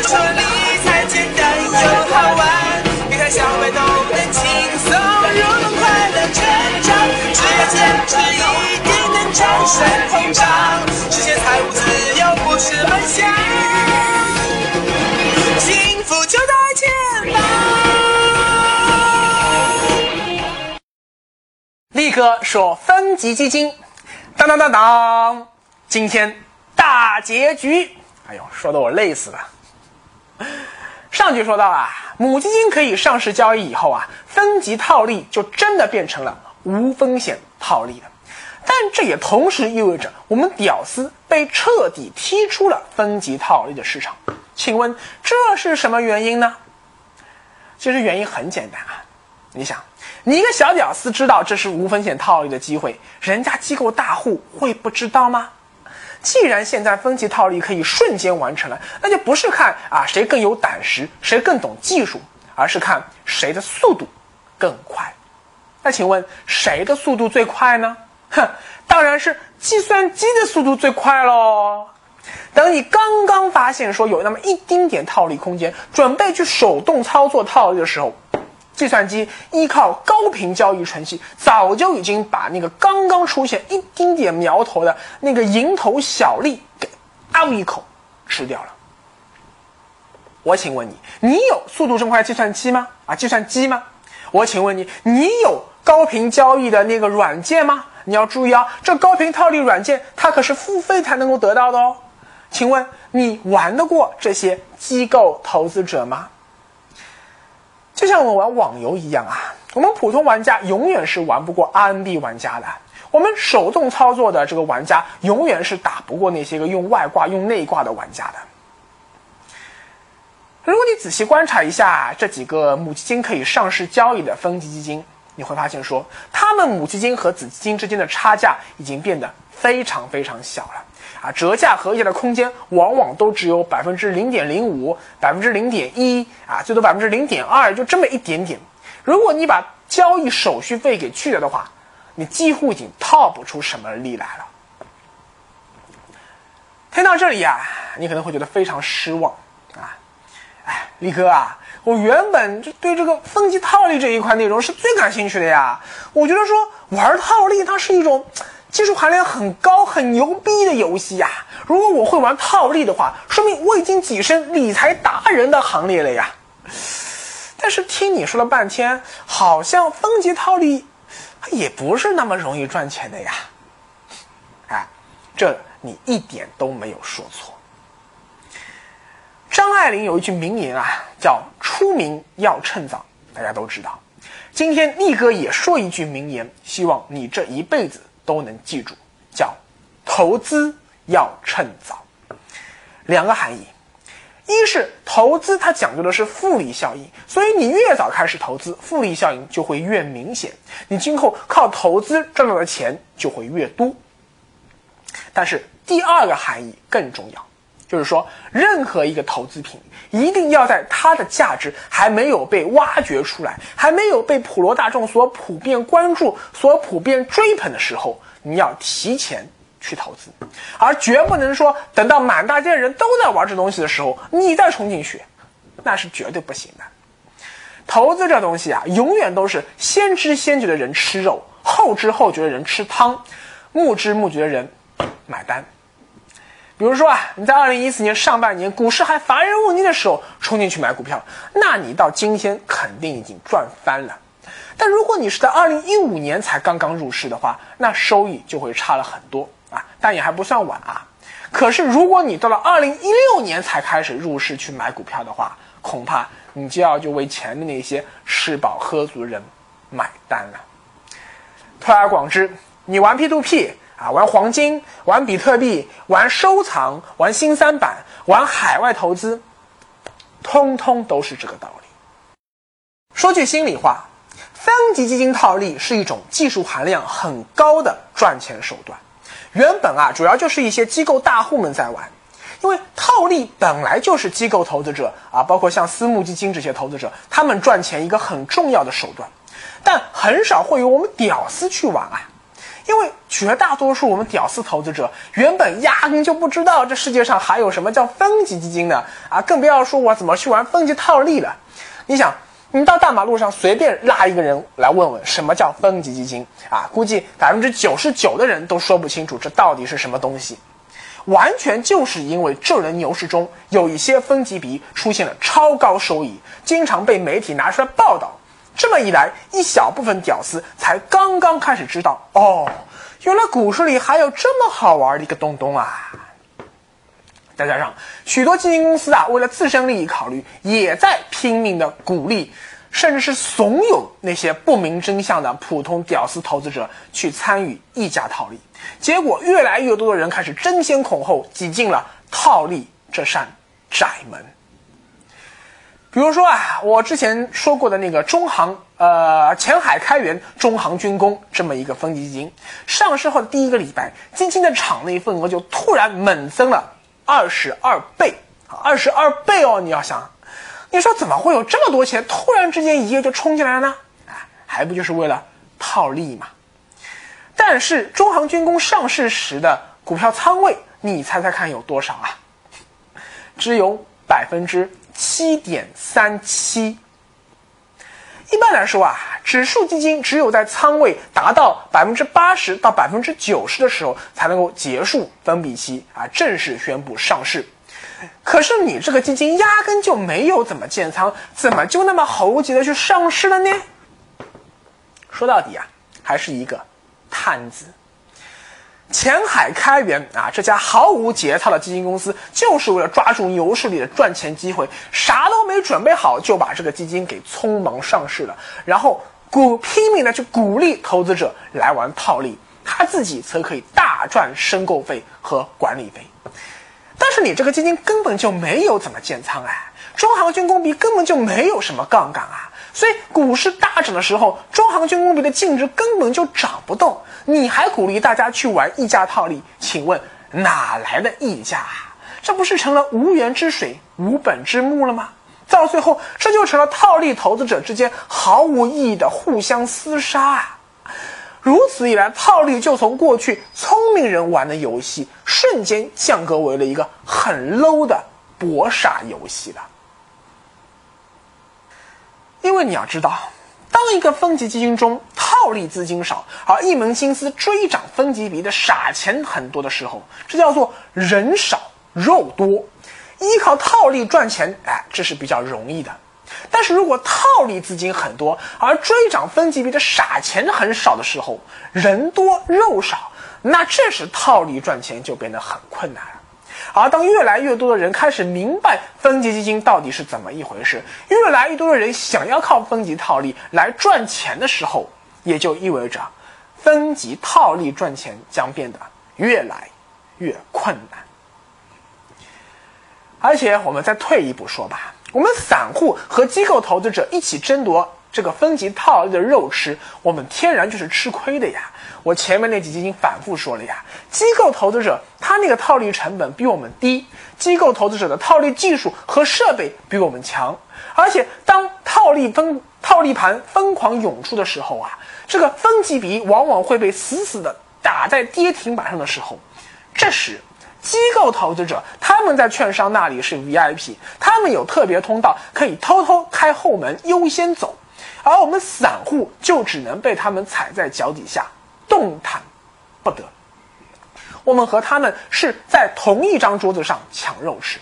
的说理财简单又好玩，理财小白都能轻松入门，快乐成长，只要坚持一定能战胜通胀，实现财务自由不是梦想，幸福就在前方。力哥说分级基金，当当当当，今天大结局，哎呦，说的我累死了。上句说到啊，母基金可以上市交易以后啊，分级套利就真的变成了无风险套利了。但这也同时意味着我们屌丝被彻底踢出了分级套利的市场。请问这是什么原因呢？其实原因很简单啊，你想，你一个小屌丝知道这是无风险套利的机会，人家机构大户会不知道吗？既然现在分级套利可以瞬间完成了，那就不是看啊谁更有胆识，谁更懂技术，而是看谁的速度更快。那请问谁的速度最快呢？哼，当然是计算机的速度最快喽。等你刚刚发现说有那么一丁点套利空间，准备去手动操作套利的时候，计算机依靠高频交易程序，早就已经把那个刚刚出现一丁点苗头的那个蝇头小利给嗷一口吃掉了。我请问你，你有速度这么快的计算机吗？啊，计算机吗？我请问你，你有高频交易的那个软件吗？你要注意啊，这高频套利软件它可是付费才能够得到的哦。请问你玩得过这些机构投资者吗？就像我们玩网游一样啊，我们普通玩家永远是玩不过 RNB 玩家的。我们手动操作的这个玩家永远是打不过那些个用外挂、用内挂的玩家的。如果你仔细观察一下这几个母基金可以上市交易的分级基金，你会发现说，他们母基金和子基金之间的差价已经变得非常非常小了。啊，折价和解的空间往往都只有百分之零点零五、百分之零点一啊，最多百分之零点二，就这么一点点。如果你把交易手续费给去掉的话，你几乎已经套不出什么利来了。听到这里啊，你可能会觉得非常失望啊！哎，力哥啊，我原本就对这个分级套利这一块内容是最感兴趣的呀。我觉得说玩套利它是一种。技术含量很高、很牛逼的游戏呀！如果我会玩套利的话，说明我已经跻身理财达人的行列了呀。但是听你说了半天，好像分级套利也不是那么容易赚钱的呀。哎，这你一点都没有说错。张爱玲有一句名言啊，叫“出名要趁早”，大家都知道。今天力哥也说一句名言，希望你这一辈子。都能记住，叫投资要趁早。两个含义，一是投资它讲究的是复利效应，所以你越早开始投资，复利效应就会越明显，你今后靠投资赚到的钱就会越多。但是第二个含义更重要，就是说任何一个投资品一定要在它的价值还没有被挖掘出来，还没有被普罗大众所普遍关注、所普遍追捧的时候。你要提前去投资，而绝不能说等到满大街的人都在玩这东西的时候，你再冲进去，那是绝对不行的。投资这东西啊，永远都是先知先觉的人吃肉，后知后觉的人吃汤，目知目觉的人买单。比如说啊，你在二零一四年上半年股市还乏人问津的时候冲进去买股票，那你到今天肯定已经赚翻了。但如果你是在二零一五年才刚刚入市的话，那收益就会差了很多啊，但也还不算晚啊。可是如果你到了二零一六年才开始入市去买股票的话，恐怕你就要就为前面那些吃饱喝足的人买单了。推而广之，你玩 P to P 啊，玩黄金，玩比特币，玩收藏，玩新三板，玩海外投资，通通都是这个道理。说句心里话。分级基金套利是一种技术含量很高的赚钱手段。原本啊，主要就是一些机构大户们在玩，因为套利本来就是机构投资者啊，包括像私募基金这些投资者，他们赚钱一个很重要的手段。但很少会有我们屌丝去玩啊，因为绝大多数我们屌丝投资者原本压根就不知道这世界上还有什么叫分级基金呢啊，更不要说我怎么去玩分级套利了。你想，你到大马路上随便拉一个人来问问什么叫分级基金啊，估计百分之九十九的人都说不清楚这到底是什么东西。完全就是因为这轮牛市中有一些分级币出现了超高收益，经常被媒体拿出来报道。这么一来，一小部分屌丝才刚刚开始知道，哦，原来股市里还有这么好玩的一个东东啊！再加上许多基金公司啊，为了自身利益考虑，也在拼命的鼓励，甚至是怂恿那些不明真相的普通屌丝投资者去参与溢价套利。结果，越来越多的人开始争先恐后挤进了套利这扇窄门。比如说啊，我之前说过的那个中航，呃，前海开源中航军工这么一个分级基金，上市后的第一个礼拜，基金的场内份额就突然猛增了二十二倍，二十二倍哦！你要想，你说怎么会有这么多钱突然之间一夜就冲进来了呢？啊，还不就是为了套利嘛？但是中航军工上市时的股票仓位，你猜猜看有多少啊？只有百分之。七点三七。一般来说啊，指数基金只有在仓位达到百分之八十到百分之九十的时候，才能够结束封闭期啊，正式宣布上市。可是你这个基金压根就没有怎么建仓，怎么就那么猴急的去上市了呢？说到底啊，还是一个探子。前海开源啊，这家毫无节操的基金公司，就是为了抓住牛市里的赚钱机会，啥都没准备好就把这个基金给匆忙上市了，然后鼓拼命的去鼓励投资者来玩套利，他自己则可以大赚申购费和管理费。但是你这个基金根本就没有怎么建仓哎，中航军工比根本就没有什么杠杆啊。所以股市大涨的时候，中航军工比的净值根本就涨不动，你还鼓励大家去玩溢价套利？请问哪来的溢价？这不是成了无源之水、无本之木了吗？到最后，这就成了套利投资者之间毫无意义的互相厮杀啊！如此一来，套利就从过去聪明人玩的游戏，瞬间降格为了一个很 low 的博傻游戏了。因为你要知道，当一个分级基金中套利资金少，而一门心思追涨分级比的傻钱很多的时候，这叫做人少肉多，依靠套利赚钱，哎，这是比较容易的。但是如果套利资金很多，而追涨分级比的傻钱很少的时候，人多肉少，那这时套利赚钱就变得很困难了。而当越来越多的人开始明白分级基金到底是怎么一回事，越来越多的人想要靠分级套利来赚钱的时候，也就意味着分级套利赚钱将变得越来越困难。而且，我们再退一步说吧，我们散户和机构投资者一起争夺。这个分级套利的肉吃，我们天然就是吃亏的呀。我前面那几集已经反复说了呀，机构投资者他那个套利成本比我们低，机构投资者的套利技术和设备比我们强，而且当套利分套利盘疯狂涌出的时候啊，这个分级比往往会被死死的打在跌停板上的时候，这时机构投资者他们在券商那里是 VIP，他们有特别通道，可以偷偷开后门优先走。而我们散户就只能被他们踩在脚底下，动弹不得。我们和他们是在同一张桌子上抢肉吃。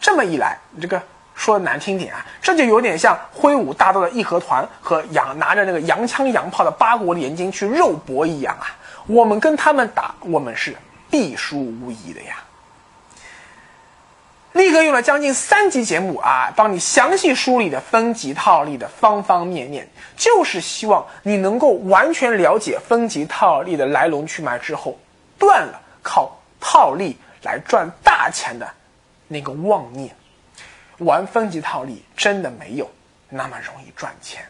这么一来，你这个说的难听点啊，这就有点像挥舞大刀的义和团和洋拿着那个洋枪洋炮的八国联军去肉搏一样啊。我们跟他们打，我们是必输无疑的呀。力哥用了将近三集节目啊，帮你详细梳理的分级套利的方方面面，就是希望你能够完全了解分级套利的来龙去脉之后，断了靠套利来赚大钱的那个妄念。玩分级套利真的没有那么容易赚钱。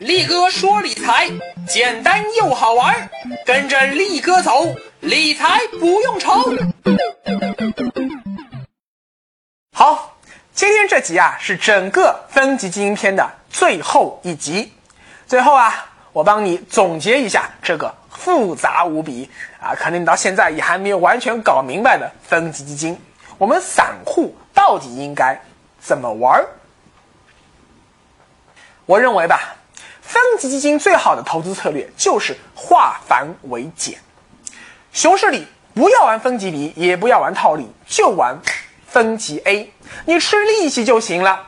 力哥说理财简单又好玩，跟着力哥走，理财不用愁。好，今天这集啊是整个分级基金篇的最后一集。最后啊，我。帮你总结一下这个复杂无比啊，可能你到现在也还没有完全搞明白的分级基金，我们散户到底应该怎么玩？我认为吧，分级基金最好的投资策略就是化繁为简。熊市里不要玩分级 B，也不要玩套利，就玩分级 A，你吃利息就行了。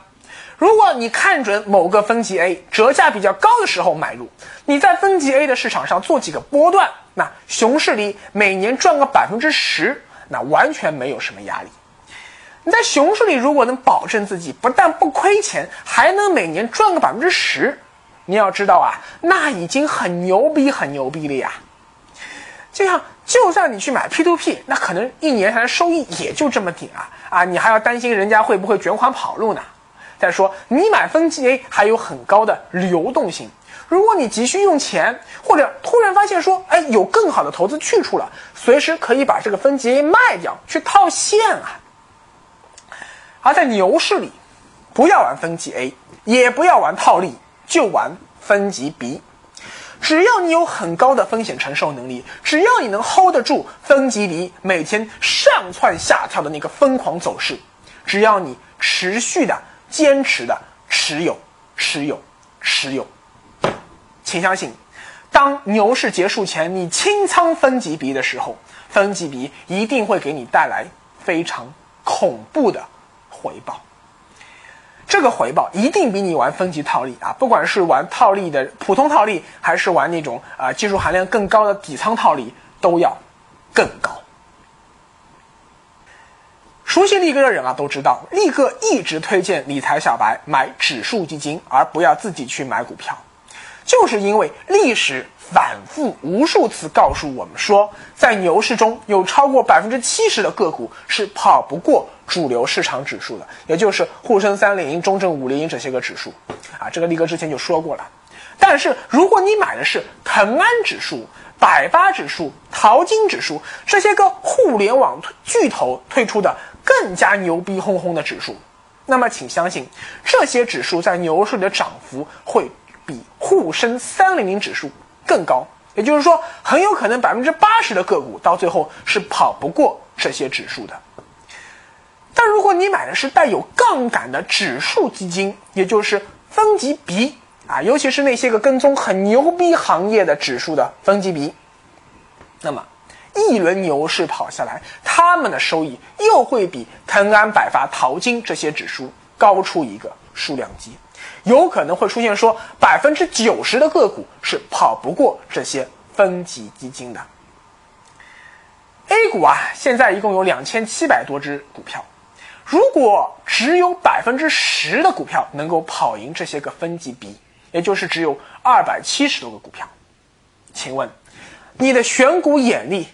如果你看准某个分级 A 折价比较高的时候买入，你在分级 A 的市场上做几个波段，那熊市里每年赚个百分之十，那完全没有什么压力。你在熊市里如果能保证自己不但不亏钱，还能每年赚个百分之十，你要知道啊，那已经很牛逼很牛逼了呀。就像就算你去买 P to P，那可能一年下来收益也就这么点啊啊，你还要担心人家会不会卷款跑路呢？再说，你买分级 A 还有很高的流动性。如果你急需用钱，或者突然发现说，哎，有更好的投资去处了，随时可以把这个分级 A 卖掉去套现啊。而在牛市里，不要玩分级 A，也不要玩套利，就玩分级 B。只要你有很高的风险承受能力，只要你能 hold 得住分级 B 每天上蹿下跳的那个疯狂走势，只要你持续的。坚持的持有，持有，持有，请相信，当牛市结束前你清仓分级 B 的时候，分级 B 一定会给你带来非常恐怖的回报。这个回报一定比你玩分级套利啊，不管是玩套利的普通套利，还是玩那种啊技术含量更高的底仓套利，都要更高。熟悉力哥的人啊，都知道力哥一直推荐理财小白买指数基金，而不要自己去买股票，就是因为历史反复无数次告诉我们说，在牛市中有超过百分之七十的个股是跑不过主流市场指数的，也就是沪深三零、中证五零这些个指数啊。这个力哥之前就说过了。但是如果你买的是腾安指数、百发指数、淘金指数这些个互联网巨头推出的。更加牛逼哄哄的指数，那么请相信，这些指数在牛市里的涨幅会比沪深三零零指数更高。也就是说，很有可能百分之八十的个股到最后是跑不过这些指数的。但如果你买的是带有杠杆的指数基金，也就是分级 B 啊，尤其是那些个跟踪很牛逼行业的指数的分级 B，那么。一轮牛市跑下来，他们的收益又会比腾安、百发、淘金这些指数高出一个数量级，有可能会出现说百分之九十的个股是跑不过这些分级基金的。A 股啊，现在一共有两千七百多只股票，如果只有百分之十的股票能够跑赢这些个分级 B，也就是只有二百七十多个股票，请问你的选股眼力？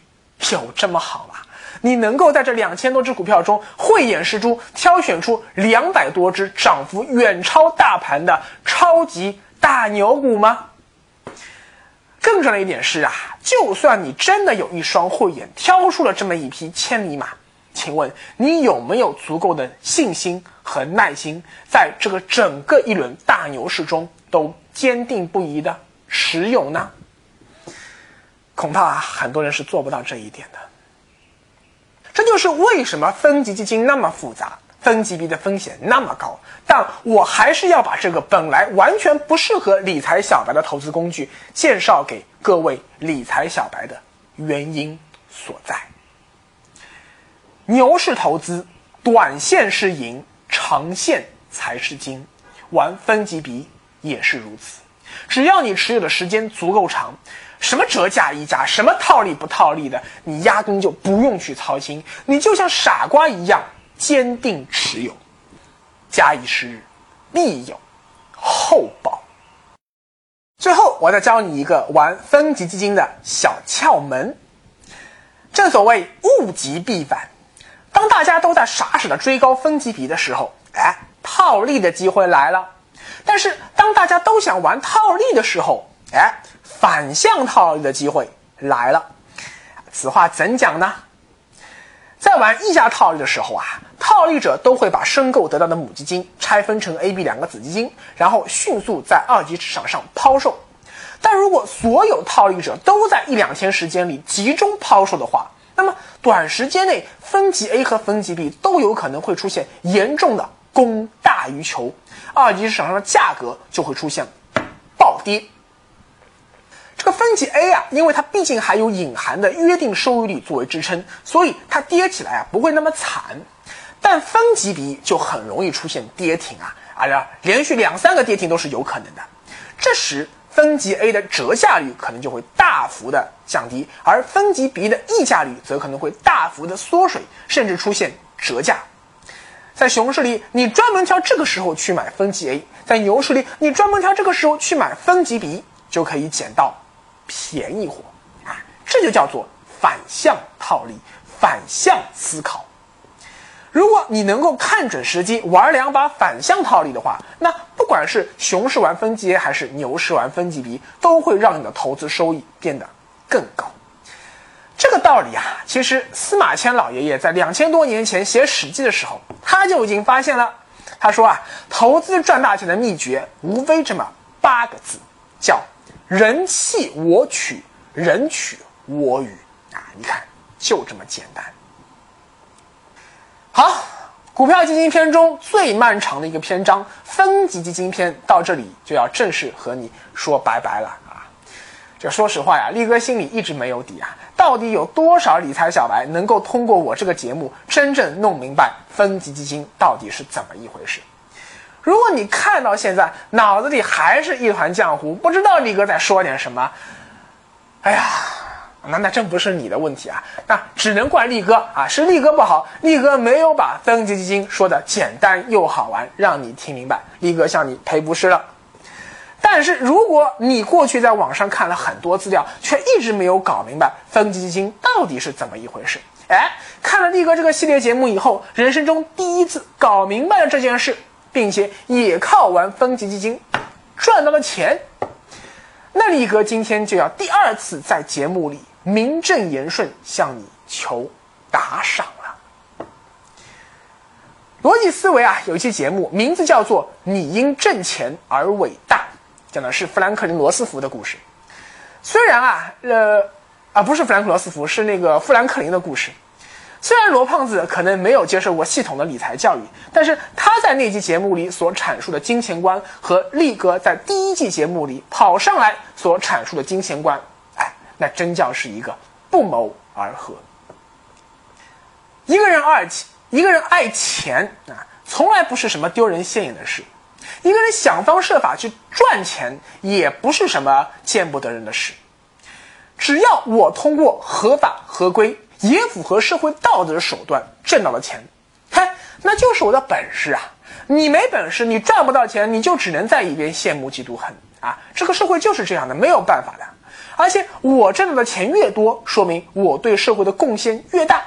有这么好吗？你能够在这两千多只股票中慧眼识珠，挑选出两百多只涨幅远超大盘的超级大牛股吗？更重要的一点是啊，就算你真的有一双慧眼，挑出了这么一匹千里马，请问你有没有足够的信心和耐心，在这个整个一轮大牛市中都坚定不移的持有呢？恐怕很多人是做不到这一点的。这就是为什么分级基金那么复杂，分级 B 的风险那么高。但我还是要把这个本来完全不适合理财小白的投资工具介绍给各位理财小白的原因所在。牛市投资，短线是赢，长线才是金。玩分级 B 也是如此，只要你持有的时间足够长。什么折价溢价，什么套利不套利的，你压根就不用去操心，你就像傻瓜一样坚定持有。假以时日，必有后报。最后，我再教你一个玩分级基金的小窍门。正所谓物极必反，当大家都在傻傻的追高分级比的时候，哎，套利的机会来了。但是当大家都想玩套利的时候，哎。反向套利的机会来了，此话怎讲呢？在玩溢价套利的时候啊，套利者都会把申购得到的母基金拆分成 A、B 两个子基金，然后迅速在二级市场上抛售。但如果所有套利者都在一两天时间里集中抛售的话，那么短时间内分级 A 和分级 B 都有可能会出现严重的供大于求，二级市场上的价格就会出现暴跌。这个分级 A 啊，因为它毕竟还有隐含的约定收益率作为支撑，所以它跌起来啊不会那么惨。但分级 B 就很容易出现跌停啊，而且连续两三个跌停都是有可能的。这时分级 A 的折价率可能就会大幅的降低，而分级 B 的溢价率则可能会大幅的缩水，甚至出现折价。在熊市里，你专门挑这个时候去买分级 A；在牛市里，你专门挑这个时候去买分级 B，就可以捡到。便宜货啊，这就叫做反向套利、反向思考。如果你能够看准时机玩两把反向套利的话，那不管是熊市玩分级 A 还是牛市玩分级 B，都会让你的投资收益变得更高。这个道理啊，其实司马迁老爷爷在两千多年前写《史记》的时候，他就已经发现了。他说啊，投资赚大钱的秘诀无非这么八个字，叫。人弃我取，人取我与啊！你看，就这么简单。好，股票基金篇中最漫长的一个篇章——分级基金篇，到这里就要正式和你说拜拜了啊！这说实话呀，力哥心里一直没有底啊，到底有多少理财小白能够通过我这个节目真正弄明白分级基金到底是怎么一回事？如果你看到现在脑子里还是一团浆糊，不知道力哥在说点什么，哎呀，那那真不是你的问题啊，那只能怪力哥啊，是力哥不好，力哥没有把分级基金说的简单又好玩，让你听明白，力哥向你赔不是了。但是如果你过去在网上看了很多资料，却一直没有搞明白分级基金到底是怎么一回事，哎，看了力哥这个系列节目以后，人生中第一次搞明白了这件事。并且也靠玩分级基金赚到了钱，那力哥今天就要第二次在节目里名正言顺向你求打赏了。逻辑思维啊，有一期节目名字叫做《你因挣钱而伟大》，讲的是富兰克林·罗斯福的故事。虽然啊，呃，啊不是富兰克·罗斯福，是那个富兰克林的故事。虽然罗胖子可能没有接受过系统的理财教育，但是他在那期节目里所阐述的金钱观和力哥在第一季节目里跑上来所阐述的金钱观，哎，那真叫是一个不谋而合。一个人爱钱，一个人爱钱啊，从来不是什么丢人现眼的事；一个人想方设法去赚钱，也不是什么见不得人的事。只要我通过合法合规。也符合社会道德的手段挣到了钱，嗨，那就是我的本事啊！你没本事，你赚不到钱，你就只能在一边羡慕嫉妒恨啊！这个社会就是这样的，没有办法的。而且我挣到的钱越多，说明我对社会的贡献越大。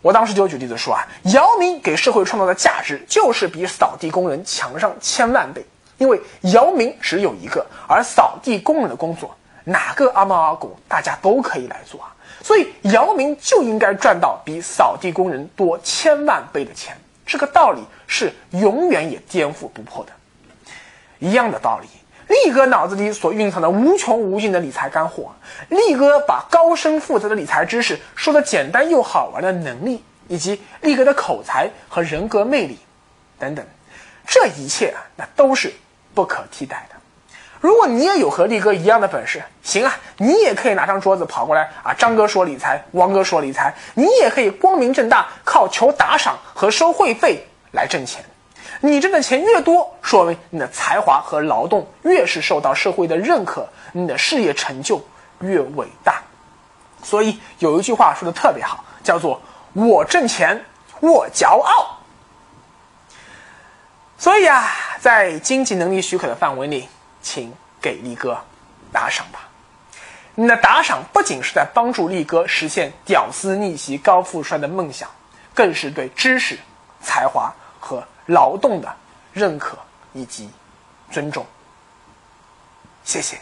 我当时就举例子说啊，姚明给社会创造的价值就是比扫地工人强上千万倍，因为姚明只有一个，而扫地工人的工作，哪个阿猫阿狗大家都可以来做啊。所以姚明就应该赚到比扫地工人多千万倍的钱，这个道理是永远也颠覆不破的。一样的道理，力哥脑子里所蕴藏的无穷无尽的理财干货，力哥把高深复杂的理财知识说的简单又好玩的能力，以及力哥的口才和人格魅力，等等，这一切啊，那都是不可替代的。如果你也有和力哥一样的本事，行啊，你也可以拿张桌子跑过来啊！张哥说理财，王哥说理财，你也可以光明正大靠求打赏和收会费来挣钱。你挣的钱越多，说明你的才华和劳动越是受到社会的认可，你的事业成就越伟大。所以有一句话说的特别好，叫做“我挣钱，我骄傲”。所以啊，在经济能力许可的范围内。请给力哥打赏吧！你的打赏不仅是在帮助力哥实现屌丝逆袭高富帅的梦想，更是对知识、才华和劳动的认可以及尊重。谢谢。